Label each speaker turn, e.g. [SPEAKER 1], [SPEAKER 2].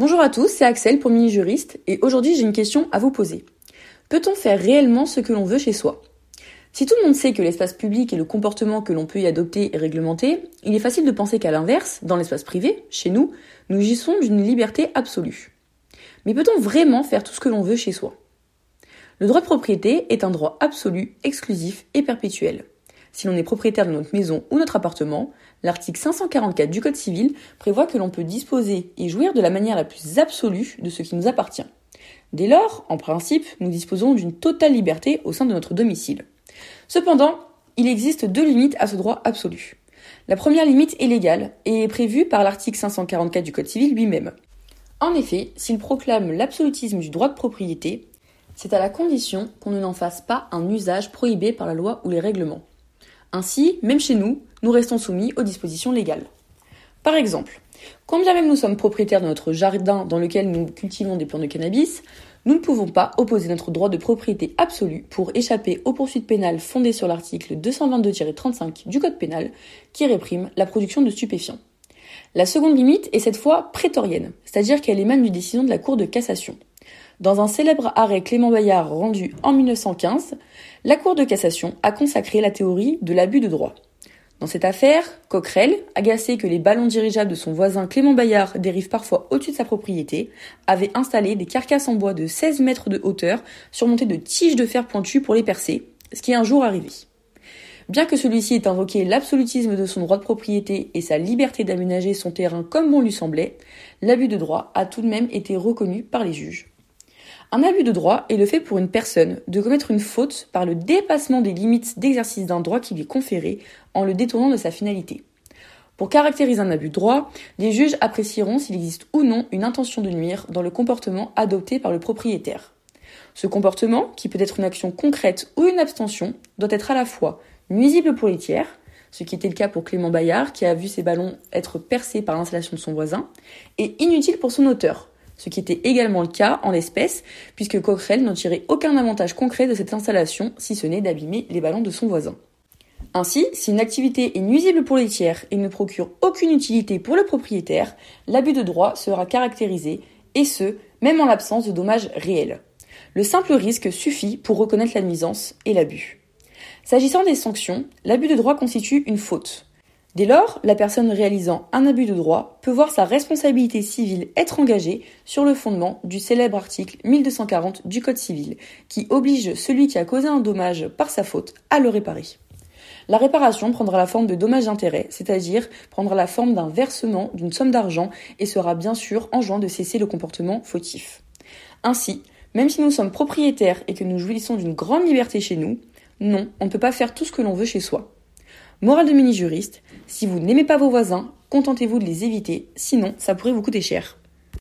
[SPEAKER 1] Bonjour à tous, c'est Axel pour Mini Juriste et aujourd'hui j'ai une question à vous poser. Peut-on faire réellement ce que l'on veut chez soi? Si tout le monde sait que l'espace public et le comportement que l'on peut y adopter est réglementé, il est facile de penser qu'à l'inverse, dans l'espace privé, chez nous, nous gissons d'une liberté absolue. Mais peut-on vraiment faire tout ce que l'on veut chez soi? Le droit de propriété est un droit absolu, exclusif et perpétuel. Si l'on est propriétaire de notre maison ou notre appartement, l'article 544 du Code civil prévoit que l'on peut disposer et jouir de la manière la plus absolue de ce qui nous appartient. Dès lors, en principe, nous disposons d'une totale liberté au sein de notre domicile. Cependant, il existe deux limites à ce droit absolu. La première limite est légale et est prévue par l'article 544 du Code civil lui-même. En effet, s'il proclame l'absolutisme du droit de propriété, c'est à la condition qu'on ne n'en fasse pas un usage prohibé par la loi ou les règlements. Ainsi, même chez nous, nous restons soumis aux dispositions légales. Par exemple, quand bien même nous sommes propriétaires de notre jardin dans lequel nous cultivons des plantes de cannabis, nous ne pouvons pas opposer notre droit de propriété absolu pour échapper aux poursuites pénales fondées sur l'article 222-35 du Code pénal qui réprime la production de stupéfiants. La seconde limite est cette fois prétorienne, c'est-à-dire qu'elle émane d'une décision de la Cour de cassation. Dans un célèbre arrêt Clément Bayard rendu en 1915, la Cour de cassation a consacré la théorie de l'abus de droit. Dans cette affaire, Coquerel, agacé que les ballons dirigeables de son voisin Clément Bayard dérivent parfois au-dessus de sa propriété, avait installé des carcasses en bois de 16 mètres de hauteur surmontées de tiges de fer pointues pour les percer, ce qui est un jour arrivé. Bien que celui-ci ait invoqué l'absolutisme de son droit de propriété et sa liberté d'aménager son terrain comme bon lui semblait, l'abus de droit a tout de même été reconnu par les juges. Un abus de droit est le fait pour une personne de commettre une faute par le dépassement des limites d'exercice d'un droit qui lui est conféré en le détournant de sa finalité. Pour caractériser un abus de droit, les juges apprécieront s'il existe ou non une intention de nuire dans le comportement adopté par le propriétaire. Ce comportement, qui peut être une action concrète ou une abstention, doit être à la fois nuisible pour les tiers, ce qui était le cas pour Clément Bayard, qui a vu ses ballons être percés par l'installation de son voisin, et inutile pour son auteur, ce qui était également le cas en l'espèce, puisque Coquerel n'en tirait aucun avantage concret de cette installation, si ce n'est d'abîmer les ballons de son voisin. Ainsi, si une activité est nuisible pour les tiers et ne procure aucune utilité pour le propriétaire, l'abus de droit sera caractérisé, et ce, même en l'absence de dommages réels. Le simple risque suffit pour reconnaître la nuisance et l'abus. S'agissant des sanctions, l'abus de droit constitue une faute. Dès lors, la personne réalisant un abus de droit peut voir sa responsabilité civile être engagée sur le fondement du célèbre article 1240 du Code civil, qui oblige celui qui a causé un dommage par sa faute à le réparer. La réparation prendra la forme de dommages d'intérêt, c'est-à-dire prendra la forme d'un versement d'une somme d'argent et sera bien sûr enjoint de cesser le comportement fautif. Ainsi, même si nous sommes propriétaires et que nous jouissons d'une grande liberté chez nous, non, on ne peut pas faire tout ce que l'on veut chez soi. Morale de mini-juriste, si vous n'aimez pas vos voisins, contentez-vous de les éviter, sinon ça pourrait vous coûter cher.